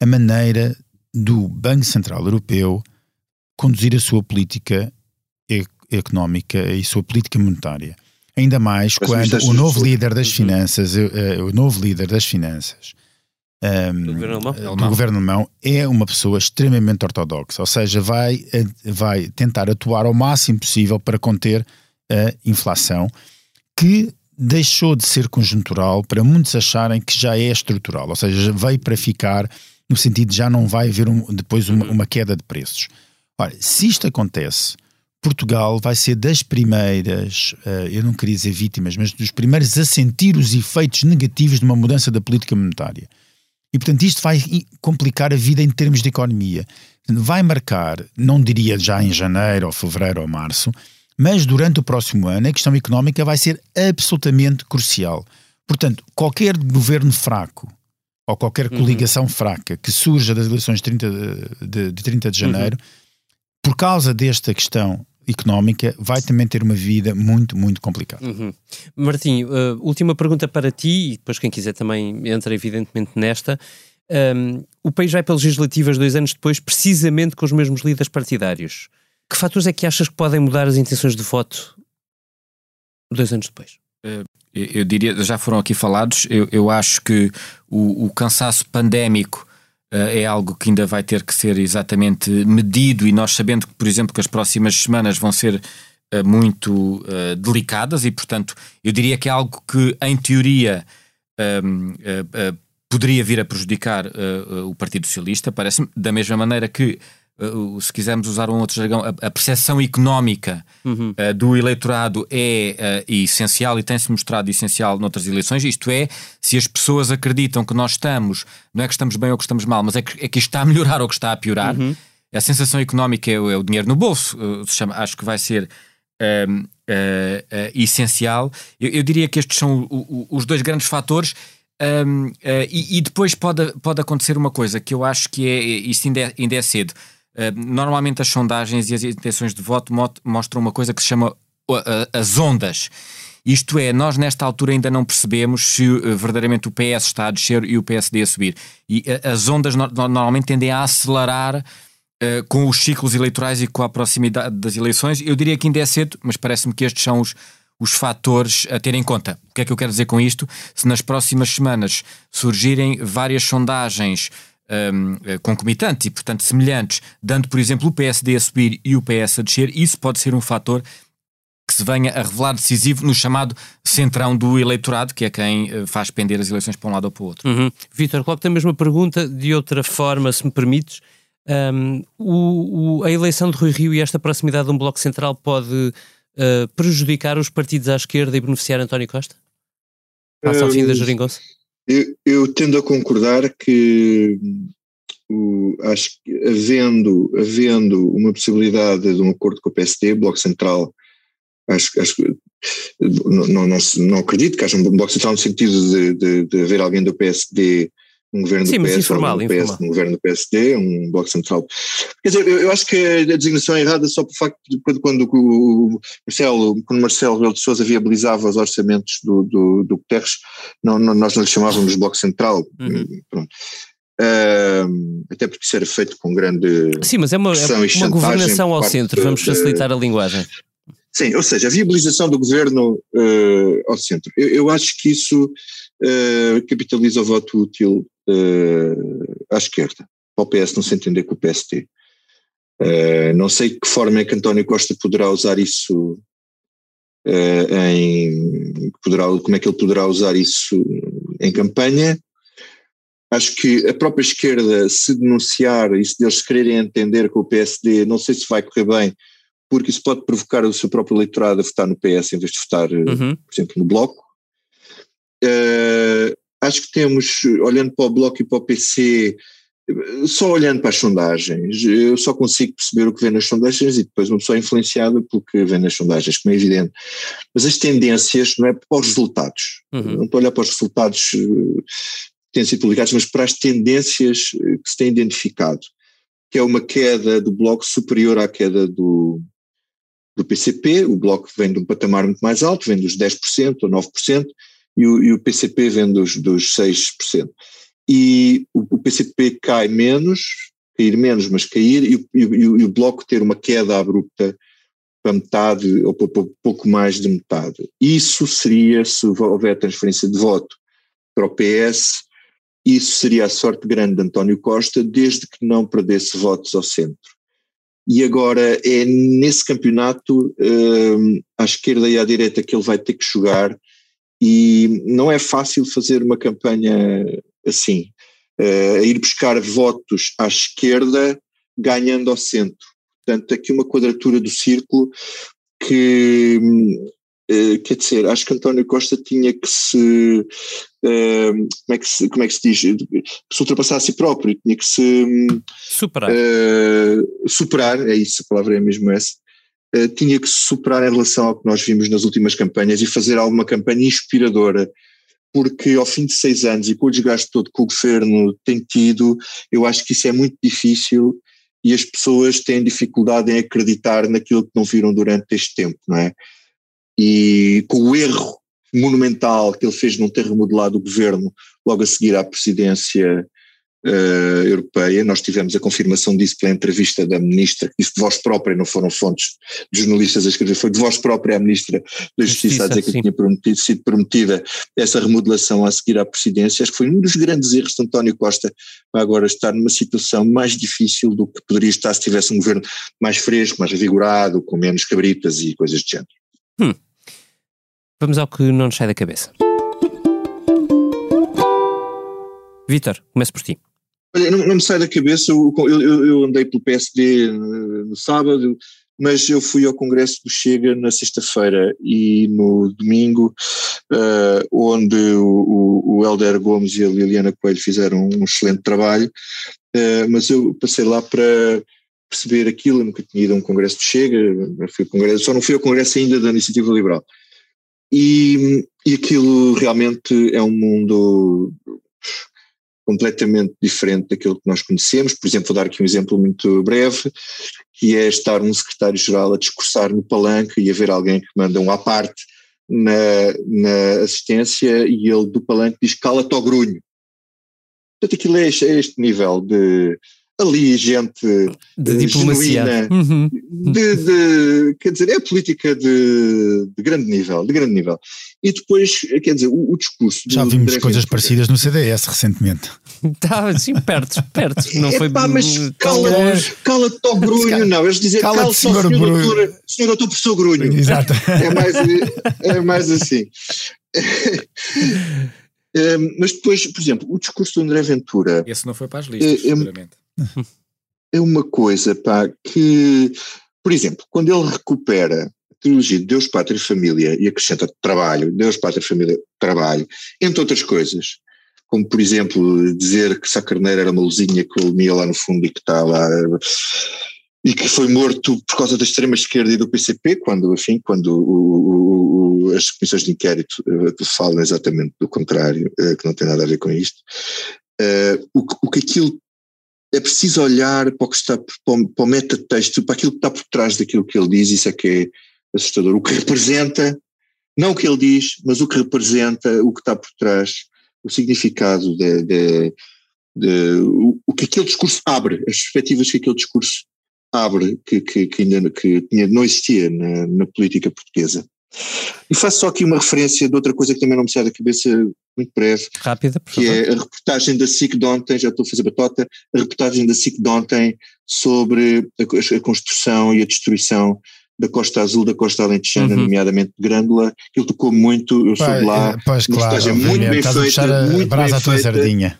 a maneira do Banco Central Europeu conduzir a sua política económica e sua política monetária. Ainda mais quando o novo líder das finanças, o novo líder das finanças um, do, governo alemão. do governo alemão é uma pessoa extremamente ortodoxa, ou seja, vai, eh, vai tentar atuar ao máximo possível para conter a inflação, que deixou de ser conjuntural para muitos acharem que já é estrutural, ou seja, veio para ficar no sentido de já não vai haver um, depois uma, uma, queda de preços. Ora, se isto acontece, Portugal vai ser das primeiras, uh, eu não queria dizer vítimas, mas dos primeiros a sentir os efeitos negativos de uma mudança da política monetária. E, portanto, isto vai complicar a vida em termos de economia. Vai marcar, não diria já em janeiro, ou fevereiro ou março, mas durante o próximo ano a questão económica vai ser absolutamente crucial. Portanto, qualquer governo fraco ou qualquer uhum. coligação uhum. fraca que surja das eleições de 30 de, de, 30 de janeiro, uhum. por causa desta questão económica, vai também ter uma vida muito, muito complicada. Uhum. Martim, uh, última pergunta para ti, e depois quem quiser também entra evidentemente nesta. Um, o país vai para legislativas dois anos depois, precisamente com os mesmos líderes partidários. Que fatores é que achas que podem mudar as intenções de voto dois anos depois? Eh, eu diria, já foram aqui falados, eu, eu acho que o, o cansaço pandémico uh, é algo que ainda vai ter que ser exatamente medido e nós sabendo que, por exemplo, que as próximas semanas vão ser muito delicadas e, portanto, eu diria que é algo que, em teoria, um, poderia vir a prejudicar o Partido Socialista, parece-me, da mesma maneira que Uh, se quisermos usar um outro jargão, a, percepção económica uhum. uh, do eleitorado é uh, essencial e tem-se mostrado essencial noutras eleições. Isto é, se as pessoas acreditam que nós estamos, não é que estamos bem ou que estamos mal, mas é que, é que isto está a melhorar *laughs* ou que está a piorar, uhum. a sensação económica é, é, o dinheiro no bolso, chama, acho que vai ser. Um, essencial. Eu, eu, diria que estes são o, o, os dois grandes fatores um, e, e, depois pode, pode acontecer uma coisa que eu acho que é, isto ainda é, ainda é cedo. Eh, normalmente as sondagens e as intenções de voto mostram uma coisa que se chama as ondas. Isto é, nós nesta altura ainda não percebemos se uh, verdadeiramente o PS está a descer e o PSD a subir. E uh, as ondas no normalmente tendem a acelerar com os ciclos eleitorais e com a proximidade das eleições. Eu diria que ainda é cedo, mas parece-me que estes são os, os fatores a ter em conta. O que é que eu quero dizer com isto? Se nas próximas semanas surgirem várias sondagens um, eh, concomitantes e, portanto, semelhantes, dando, por exemplo, o PSD a subir e o PS a descer, isso pode ser um fator que se venha a revelar decisivo no chamado centrão do eleitorado, que é quem eh, faz pender as eleições para um lado ou para o outro. Uhum. Vítor, coloco tem a mesma pergunta, de outra forma, se me permites. Um, o, o, a eleição de Rui Rio e esta proximidade de um bloco central pode uh, prejudicar os partidos à esquerda e beneficiar António Costa? Passa ao fim da geringonça? Eu, eu tendo a concordar que o, acho que havendo, havendo uma possibilidade de um acordo com o PSD, Bloco Central, acho, acho que não, não, não, não acredito que haja um Bloco Central no sentido de, de, de haver alguém do PSD um governo Sim, do PS, informal, um, PS, um governo do PSD, um bloco central. Quer dizer, eu, eu, acho que a designação é errada só por facto de quando, quando o Marcelo, quando Marcelo Rebelo de Sousa viabilizava os orçamentos do, do, do Guterres, não, não, nós não lhe chamávamos bloco central. Uhum. Pronto. Uh, até porque isso era feito com grande. Sim, mas é uma, é uma governação ao centro, vamos facilitar a linguagem. Sim, ou seja, a viabilização do governo uh, ao centro. Eu, eu, acho que isso uh, capitaliza o voto útil uh, à esquerda, para o PS não se entender com o PST. Uh, não sei que forma é que António Costa poderá usar isso uh, em poderá, como é que ele poderá usar isso em campanha. Acho que a própria esquerda, se denunciar e se eles quererem entender com o PSD, não sei se vai correr bem, porque isso pode provocar o seu próprio eleitorado a votar no PS em vez de votar, uhum. por exemplo, no Bloco. Uh, acho que temos, olhando para o Bloco e para o PC, só olhando para as sondagens, eu só consigo perceber o que vem nas sondagens e depois uma pessoa é influenciada pelo que vem nas sondagens, como é evidente. Mas as tendências, não é para os resultados, uhum. não estou a olhar para os resultados eh, que têm sido publicados, mas para as tendências eh, que se têm identificado, que é uma queda do Bloco superior à queda do, do PCP, o Bloco vem de um patamar muito mais alto, vem dos 10% ou 9%, e o, e o PCP vem dos, dos 6%. E o, o, PCP cai menos, cair menos, mas cair, e, e, e, o Bloco ter uma queda abrupta para metade ou para pouco mais de metade. Isso seria, se houver transferência de voto para o PS, isso seria a sorte grande de António Costa, desde que não perdesse votos ao centro. E agora é nesse campeonato, hum, à esquerda e à direita, que ele vai ter que jogar e não é fácil fazer uma campanha assim, uh, ir buscar votos à esquerda ganhando ao centro. Portanto, aqui uma quadratura do círculo que, uh, quer dizer, acho que António Costa tinha que se, uh, como, é que se como é que se diz, se ultrapassar a si próprio, tinha que se superar. superar, é isso, a palavra é mesmo essa, eh, tinha que se superar em relação ao que nós vimos nas últimas campanhas e fazer alguma campanha inspiradora, porque ao fim de seis anos e com o desgaste todo que o governo tem tido, eu acho que isso é muito difícil e as pessoas têm dificuldade em acreditar naquilo que não viram durante este tempo, não é? E com o erro monumental que ele fez não ter remodelado o governo logo a seguir à presidência uh, Europeia. Nós tivemos a confirmação disso pela entrevista da ministra, isso de voz própria, não foram fontes de jornalistas a escrever, foi de voz própria a ministra da Justiça, a dizer que tinha prometido, sido prometida essa remodelação a seguir à presidência. Acho que foi um dos grandes erros de António Costa para agora estar numa situação mais difícil do que poderia estar se tivesse um governo mais fresco, mais revigorado, com menos cabritas e coisas de género. Hum. Vamos ao que não nos sai da cabeça. Vitor, começo por ti. Olha, não, não, me sai da cabeça, eu, eu, eu, andei pelo PSD eh, no sábado, mas eu fui ao Congresso do Chega na sexta-feira e no domingo, uh, onde o, o, Helder Gomes e a Liliana Coelho fizeram um excelente trabalho, uh, mas eu passei lá para perceber aquilo, eu nunca tinha ido a um Congresso do Chega, fui congresso, só não fui ao Congresso ainda da Iniciativa Liberal. E, e aquilo realmente é um mundo completamente diferente daquilo que nós conhecemos. Por exemplo, vou dar aqui um exemplo muito breve, que é estar um secretário-geral a discursar no palanque e haver alguém que manda um à parte na, na assistência e ele do palanque diz cala-te ao grunho. Portanto, aquilo é este, é este nível de ali gente de diplomacia genuína, uhum. de, de, quer dizer, é política de, de, grande nível, de grande nível. E depois, quer dizer, o, o discurso. Já vimos coisas parecidas no CDS recentemente. *laughs* Está assim perto, perto. *laughs* Não foi Epá, mas cala, cala-te ao grunho, não. Eles dizem cala-te cala senhor, senhor doutor, senhor doutor professor grunho. *laughs* Exato. É mais, é mais assim. mas depois, por exemplo, o discurso do André Ventura. Esse não foi para as listas, é, seguramente é uma coisa, pá, que, por exemplo, quando ele recupera a trilogia de Deus, Pátria e Família e acrescenta trabalho, Deus, Pátria e Família, trabalho, entre outras coisas, como por exemplo dizer que Sá Carneiro era uma luzinha que ele mia lá no fundo e que está lá e que foi morto por causa da extrema esquerda e do PCP, quando, enfim, quando o, o, as comissões de inquérito uh, falam exatamente do contrário, uh, que não tem nada a ver com isto. Uh, o, o que aquilo é preciso olhar para o que está para o, para o metatexto, para aquilo que está por trás daquilo que ele diz, isso é que é assustador. O que representa, não o que ele diz, mas o que representa, o que está por trás, o significado de, de, de o, o, que aquele discurso abre, as perspectivas que aquele discurso abre, que, que, que ainda que não existia na, na política portuguesa. E faço só aqui uma referência de outra coisa que também não me sai da cabeça muito breve. Rápida, por Que favor. é a reportagem da SIC de ontem, já estou a fazer batota, a reportagem da SIC de ontem sobre a, a construção e a destruição da Costa Azul, da Costa Alentejana, uhum. nomeadamente de Grândola, ele tocou muito, eu sou de lá, eh, pois, claro, é muito bem Estás feita, a puxar a, brasa à tua sardinha.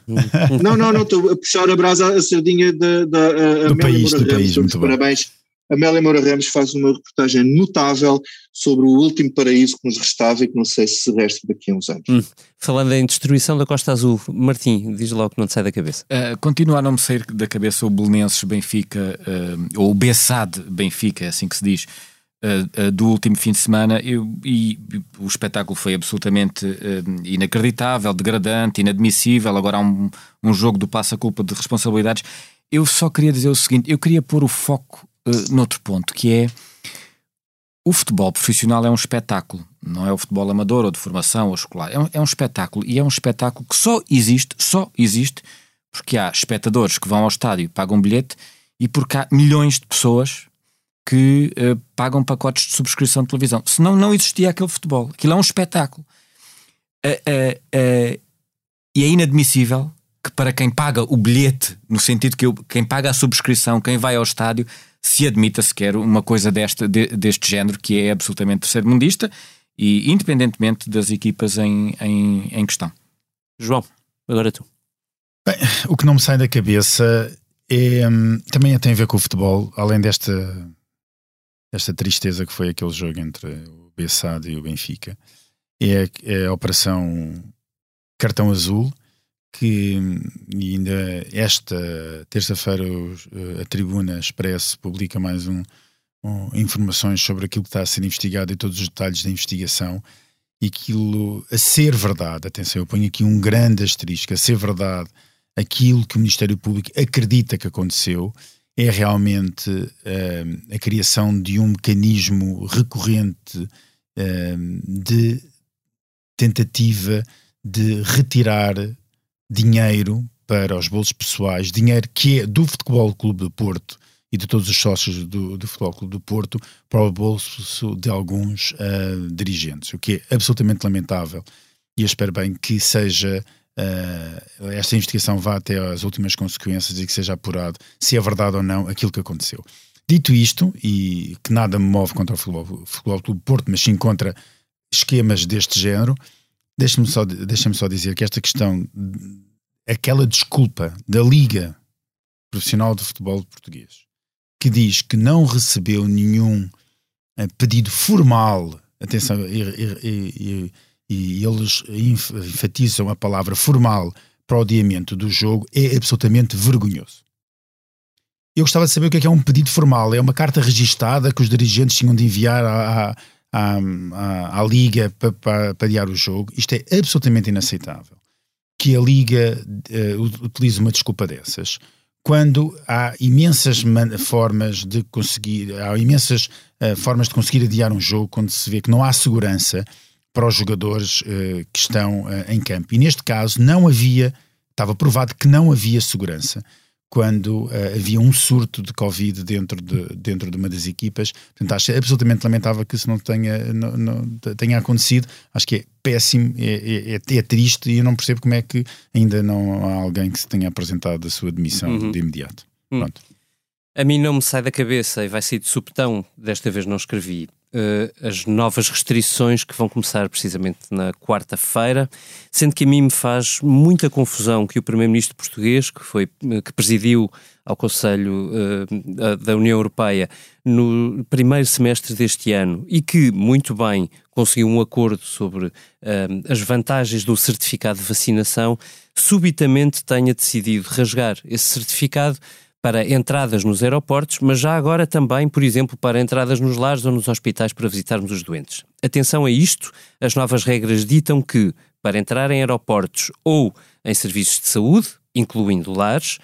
Não, não, não, estou a puxar a brasa à sardinha da, da a, do país, do país, muito parabéns. Bom Amélia Moura Ramos faz uma reportagem notável sobre o último paraíso que nos restava e que não sei se se resta daqui a uns anos. Hum. Falando em destruição da Costa Azul, Martim, diz logo que não te sai da cabeça. Uh, continua a não me sair da cabeça o Belenenses Benfica, uh, ou o Bessade Benfica, é assim que se diz, uh, do último fim de semana, eu, e o espetáculo foi absolutamente inacreditável, degradante, inadmissível, agora há um, um jogo do passa-culpa de responsabilidades. Eu só queria dizer o seguinte, eu queria pôr o foco uh, noutro ponto, que é o futebol profissional é um espetáculo, não é o futebol amador ou de formação ou escolar, é um, é um espetáculo e é um espetáculo que só existe, só existe porque há espectadores que vão ao estádio e pagam um bilhete e porque há milhões de pessoas que uh, pagam pacotes de subscrição de televisão. Senão não existia aquele futebol. Aquilo é um espetáculo. Uh, uh, e é inadmissível que para quem paga o bilhete, no sentido que eu, quem paga a subscrição, quem vai ao estádio, se admita sequer uma coisa deste, de, deste género que é absolutamente terceiro-mundista e independentemente das equipas em, em, em questão. João, agora tu. Bem, o que não me sai da cabeça é, hum, também tem a ver com o futebol, além desta, desta tristeza que foi aquele jogo entre o Bessado e o Benfica, é, é a operação cartão azul, que ainda esta terça-feira a Tribuna Expresso publica mais um, um, informações sobre aquilo que está a ser investigado e todos os detalhes da investigação. E aquilo a ser verdade, atenção, eu ponho aqui um grande asterisco, a ser verdade aquilo que o Ministério Público acredita que aconteceu é realmente uh, a criação de um mecanismo recorrente uh, de tentativa de retirar dinheiro para os bolsos pessoais, dinheiro que é do Futebol Clube do Porto e de todos os sócios do, do Futebol Clube do Porto para o bolso de alguns uh, dirigentes, o que é absolutamente lamentável. E eu espero bem que seja uh, esta investigação vá até às últimas consequências e que seja apurado se é verdade ou não aquilo que aconteceu. Dito isto, e que nada me move contra o Futebol, futebol Clube Porto, mas sim contra esquemas deste género, deixa-me só, deixa só dizer que esta questão, aquela desculpa da Liga Profissional de Futebol Português, que diz que não recebeu nenhum eh, pedido formal, atenção, e, e, e, eles enfatizam a palavra formal para o adiamento do jogo, é absolutamente vergonhoso. Eu gostava de saber o que é, que é um pedido formal. É uma carta registada que os dirigentes tinham de enviar à, à, à, à Liga para, para, para adiar o jogo. Isto é absolutamente inaceitável. Que a Liga uh, utilize uma desculpa dessas quando há imensas formas de conseguir, há imensas uh, formas de conseguir adiar um jogo quando se vê que não há segurança para os jogadores uh, que estão em campo. E neste caso não havia, estava provado que não havia segurança quando uh, havia um surto de Covid dentro de, dentro de uma das equipas. Portanto, acho absolutamente lamentável que isso não tenha, não, não tenha acontecido. Acho que é péssimo, é, é, é, triste e eu não percebo como é que ainda não há alguém que se tenha apresentado a sua demissão uhum. de imediato. Uhum. A mim não me sai da cabeça e vai sair de subtão, desta vez não escrevi, as novas restrições que vão começar precisamente na quarta-feira, sendo que a mim me faz muita confusão que o primeiro-ministro português, que foi que presidiu ao Conselho uh, da União Europeia no primeiro semestre deste ano e que muito bem conseguiu um acordo sobre uh, as vantagens do certificado de vacinação, subitamente tenha decidido rasgar esse certificado para entradas nos aeroportos, mas já agora também, por exemplo, para entradas nos lares ou nos hospitais para visitarmos os doentes. Atenção a isto, as novas regras ditam que, para entrar em aeroportos ou em serviços de saúde, incluindo lares,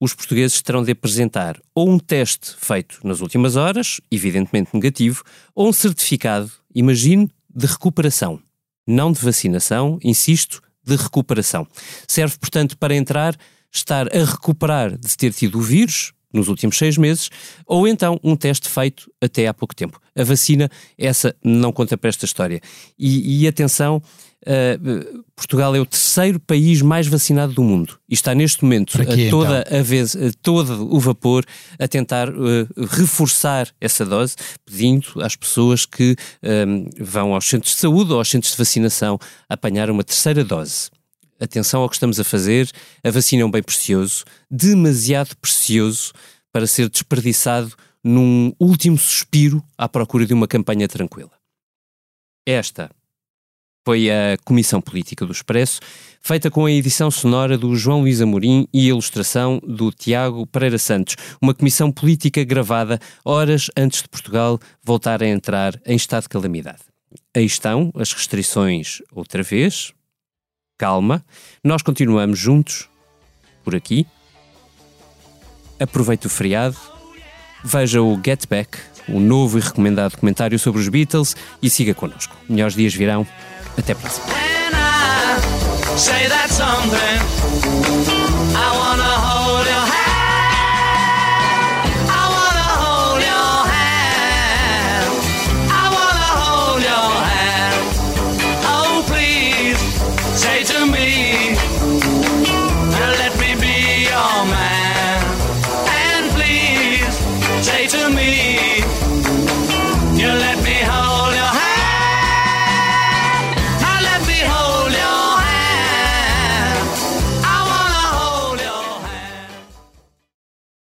os portugueses terão de apresentar ou um teste feito nas últimas horas, evidentemente negativo, ou um certificado, imagine, de recuperação. Não de vacinação, insisto, de recuperação. Serve, portanto, para entrar estar a recuperar de ter tido o vírus nos últimos seis meses, ou então um teste feito até há pouco tempo. A vacina, essa não conta para esta história. E, e atenção, uh, Portugal é o terceiro país mais vacinado do mundo e está neste momento aqui, a toda então? a vez, a todo o vapor a tentar uh, reforçar essa dose, pedindo às pessoas que um, vão aos centros de saúde ou aos centros de vacinação apanhar uma terceira dose atenção ao que estamos a fazer, a vacina é um bem precioso, demasiado precioso para ser desperdiçado num último suspiro à procura de uma campanha tranquila. Esta foi a Comissão Política do Expresso, feita com a edição sonora do João Luís Amorim e a ilustração do Tiago Pereira Santos, uma comissão política gravada horas antes de Portugal voltar a entrar em estado de calamidade. Aí estão as restrições outra vez, calma. Nós continuamos juntos, por aqui. Aproveite o feriado, veja o Get Back, o novo e recomendado comentário sobre os Beatles e siga connosco. Melhores dias virão. Até a próxima.